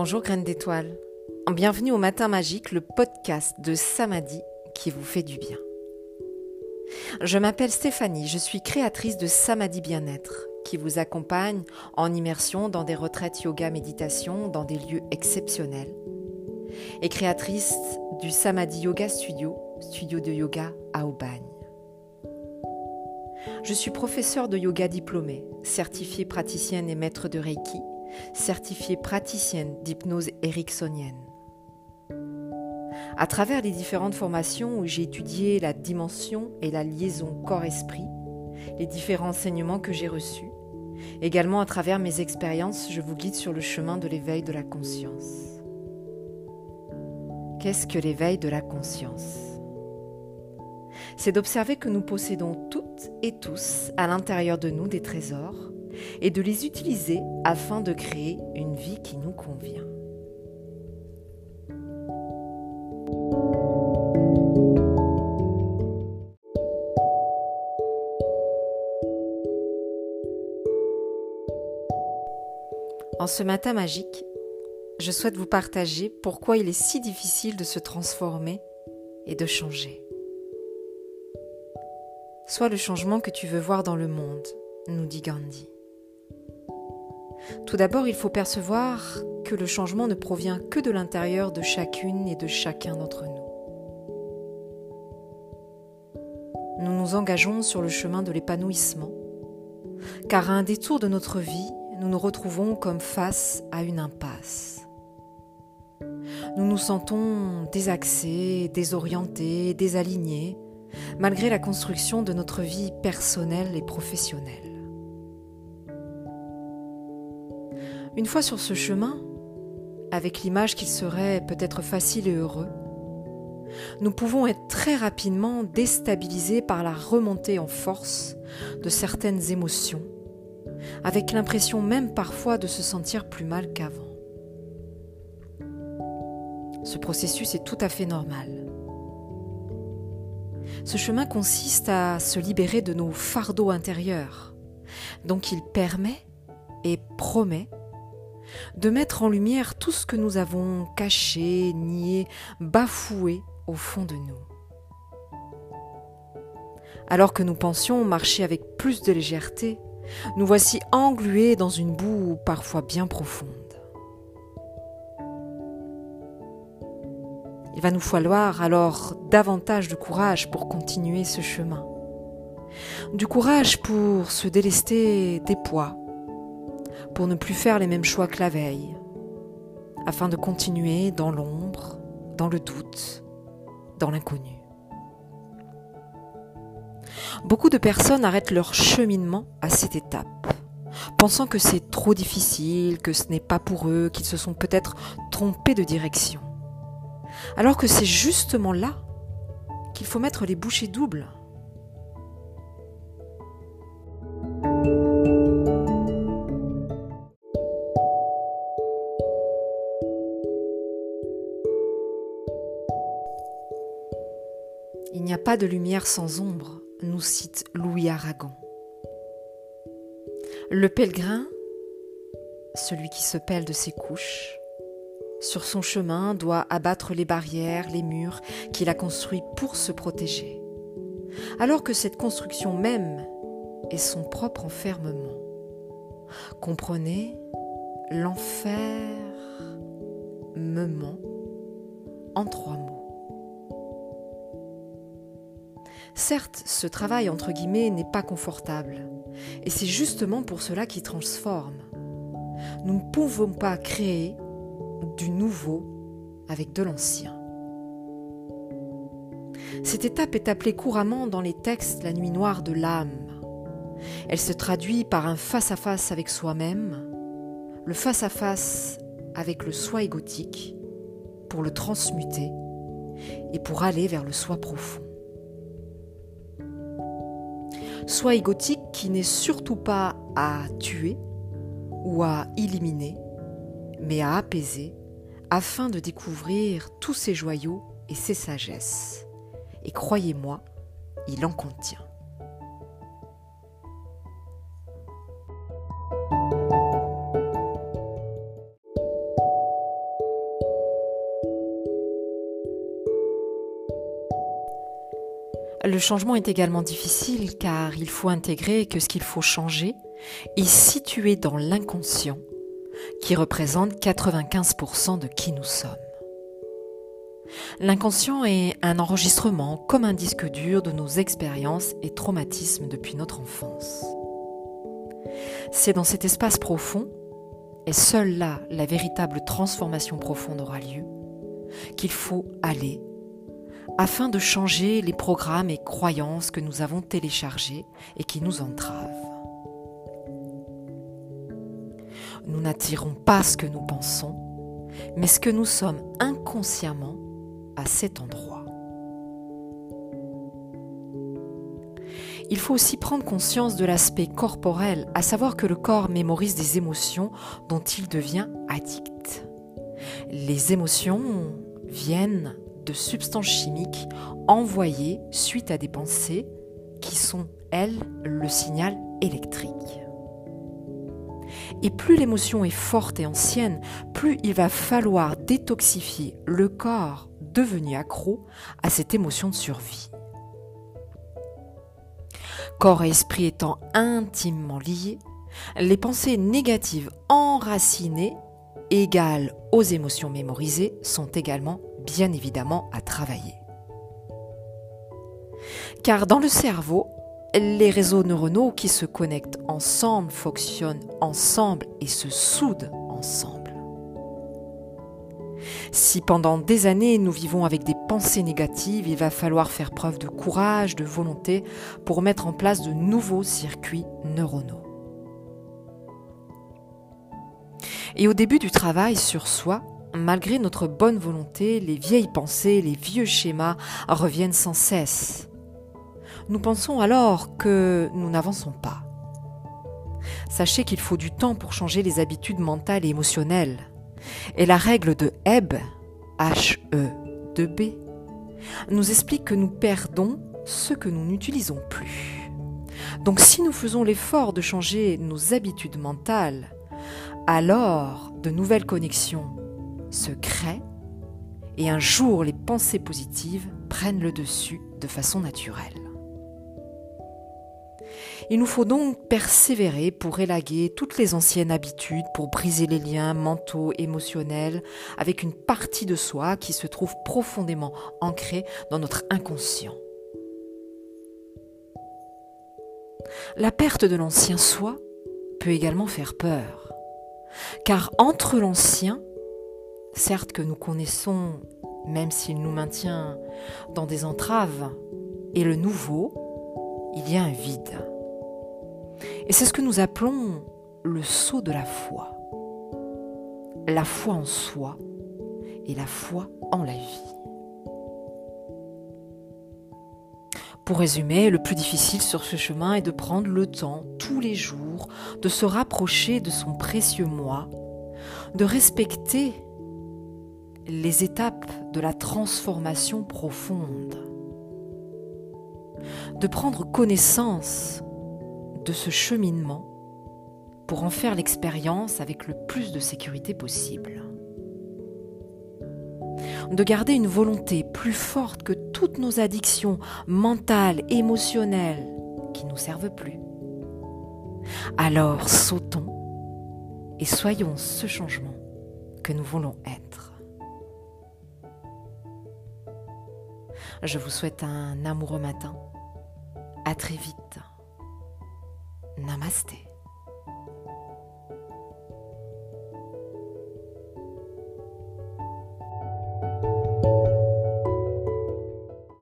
Bonjour Graines d'étoiles. Bienvenue au Matin Magique, le podcast de Samadhi qui vous fait du bien. Je m'appelle Stéphanie, je suis créatrice de Samadhi Bien-être qui vous accompagne en immersion dans des retraites yoga méditation dans des lieux exceptionnels et créatrice du Samadhi Yoga Studio, studio de yoga à Aubagne. Je suis professeure de yoga diplômée, certifiée praticienne et maître de Reiki certifiée praticienne d'hypnose ericksonienne. À travers les différentes formations où j'ai étudié la dimension et la liaison corps-esprit, les différents enseignements que j'ai reçus, également à travers mes expériences, je vous guide sur le chemin de l'éveil de la conscience. Qu'est-ce que l'éveil de la conscience? C'est d'observer que nous possédons toutes et tous à l'intérieur de nous des trésors et de les utiliser afin de créer une vie qui nous convient. En ce matin magique, je souhaite vous partager pourquoi il est si difficile de se transformer et de changer. Soit le changement que tu veux voir dans le monde, nous dit Gandhi. Tout d'abord, il faut percevoir que le changement ne provient que de l'intérieur de chacune et de chacun d'entre nous. Nous nous engageons sur le chemin de l'épanouissement, car à un détour de notre vie, nous nous retrouvons comme face à une impasse. Nous nous sentons désaxés, désorientés, désalignés, malgré la construction de notre vie personnelle et professionnelle. Une fois sur ce chemin, avec l'image qu'il serait peut-être facile et heureux, nous pouvons être très rapidement déstabilisés par la remontée en force de certaines émotions, avec l'impression même parfois de se sentir plus mal qu'avant. Ce processus est tout à fait normal. Ce chemin consiste à se libérer de nos fardeaux intérieurs, donc il permet et promet de mettre en lumière tout ce que nous avons caché, nié, bafoué au fond de nous. Alors que nous pensions marcher avec plus de légèreté, nous voici englués dans une boue parfois bien profonde. Il va nous falloir alors davantage de courage pour continuer ce chemin. Du courage pour se délester des poids, pour ne plus faire les mêmes choix que la veille, afin de continuer dans l'ombre, dans le doute, dans l'inconnu. Beaucoup de personnes arrêtent leur cheminement à cette étape, pensant que c'est trop difficile, que ce n'est pas pour eux, qu'ils se sont peut-être trompés de direction. Alors que c'est justement là qu'il faut mettre les bouchées doubles n'y a pas de lumière sans ombre, nous cite Louis Aragon. Le pèlerin, celui qui se pèle de ses couches, sur son chemin doit abattre les barrières, les murs qu'il a construits pour se protéger, alors que cette construction même est son propre enfermement. Comprenez l'enfermement en trois mots. Certes, ce travail entre guillemets n'est pas confortable, et c'est justement pour cela qu'il transforme. Nous ne pouvons pas créer du nouveau avec de l'ancien. Cette étape est appelée couramment dans les textes la nuit noire de l'âme. Elle se traduit par un face-à-face avec soi-même, le face-à-face avec le soi égotique, pour le transmuter et pour aller vers le soi profond soit égotique qui n'est surtout pas à tuer ou à éliminer, mais à apaiser afin de découvrir tous ses joyaux et ses sagesses. Et croyez-moi, il en contient. Le changement est également difficile car il faut intégrer que ce qu'il faut changer est situé dans l'inconscient qui représente 95% de qui nous sommes. L'inconscient est un enregistrement comme un disque dur de nos expériences et traumatismes depuis notre enfance. C'est dans cet espace profond, et seule là la véritable transformation profonde aura lieu, qu'il faut aller afin de changer les programmes et croyances que nous avons téléchargés et qui nous entravent. Nous n'attirons pas ce que nous pensons, mais ce que nous sommes inconsciemment à cet endroit. Il faut aussi prendre conscience de l'aspect corporel, à savoir que le corps mémorise des émotions dont il devient addict. Les émotions viennent substances chimiques envoyées suite à des pensées qui sont, elles, le signal électrique. Et plus l'émotion est forte et ancienne, plus il va falloir détoxifier le corps devenu accro à cette émotion de survie. Corps et esprit étant intimement liés, les pensées négatives enracinées égales aux émotions mémorisées sont également bien évidemment à travailler. Car dans le cerveau, les réseaux neuronaux qui se connectent ensemble fonctionnent ensemble et se soudent ensemble. Si pendant des années nous vivons avec des pensées négatives, il va falloir faire preuve de courage, de volonté pour mettre en place de nouveaux circuits neuronaux. Et au début du travail sur soi, malgré notre bonne volonté, les vieilles pensées, les vieux schémas reviennent sans cesse. Nous pensons alors que nous n'avançons pas. Sachez qu'il faut du temps pour changer les habitudes mentales et émotionnelles. Et la règle de Hebb, H-E-B, nous explique que nous perdons ce que nous n'utilisons plus. Donc si nous faisons l'effort de changer nos habitudes mentales, alors de nouvelles connexions se créent et un jour les pensées positives prennent le dessus de façon naturelle. Il nous faut donc persévérer pour élaguer toutes les anciennes habitudes, pour briser les liens mentaux, émotionnels avec une partie de soi qui se trouve profondément ancrée dans notre inconscient. La perte de l'ancien soi peut également faire peur, car entre l'ancien, certes que nous connaissons, même s'il nous maintient dans des entraves, et le nouveau, il y a un vide. Et c'est ce que nous appelons le saut de la foi. La foi en soi et la foi en la vie. Pour résumer, le plus difficile sur ce chemin est de prendre le temps tous les jours de se rapprocher de son précieux moi, de respecter les étapes de la transformation profonde, de prendre connaissance de ce cheminement pour en faire l'expérience avec le plus de sécurité possible. De garder une volonté plus forte que toutes nos addictions mentales, émotionnelles, qui ne nous servent plus. Alors sautons et soyons ce changement que nous voulons être. Je vous souhaite un amoureux matin. À très vite. Namasté.